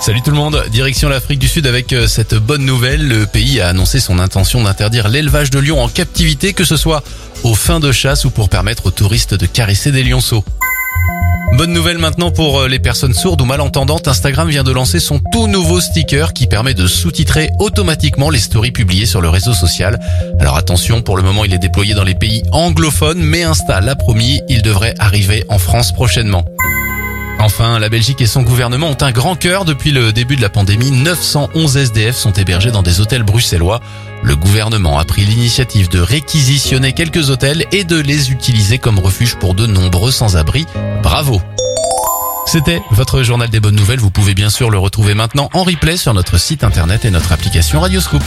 Salut tout le monde, direction l'Afrique du Sud avec euh, cette bonne nouvelle. Le pays a annoncé son intention d'interdire l'élevage de lions en captivité, que ce soit aux fins de chasse ou pour permettre aux touristes de caresser des lionceaux. Bonne nouvelle maintenant pour euh, les personnes sourdes ou malentendantes, Instagram vient de lancer son tout nouveau sticker qui permet de sous-titrer automatiquement les stories publiées sur le réseau social. Alors attention, pour le moment il est déployé dans les pays anglophones, mais Insta l'a promis, il devrait arriver en France prochainement. Enfin, la Belgique et son gouvernement ont un grand cœur. Depuis le début de la pandémie, 911 SDF sont hébergés dans des hôtels bruxellois. Le gouvernement a pris l'initiative de réquisitionner quelques hôtels et de les utiliser comme refuge pour de nombreux sans-abri. Bravo C'était votre journal des bonnes nouvelles. Vous pouvez bien sûr le retrouver maintenant en replay sur notre site internet et notre application Radioscoop.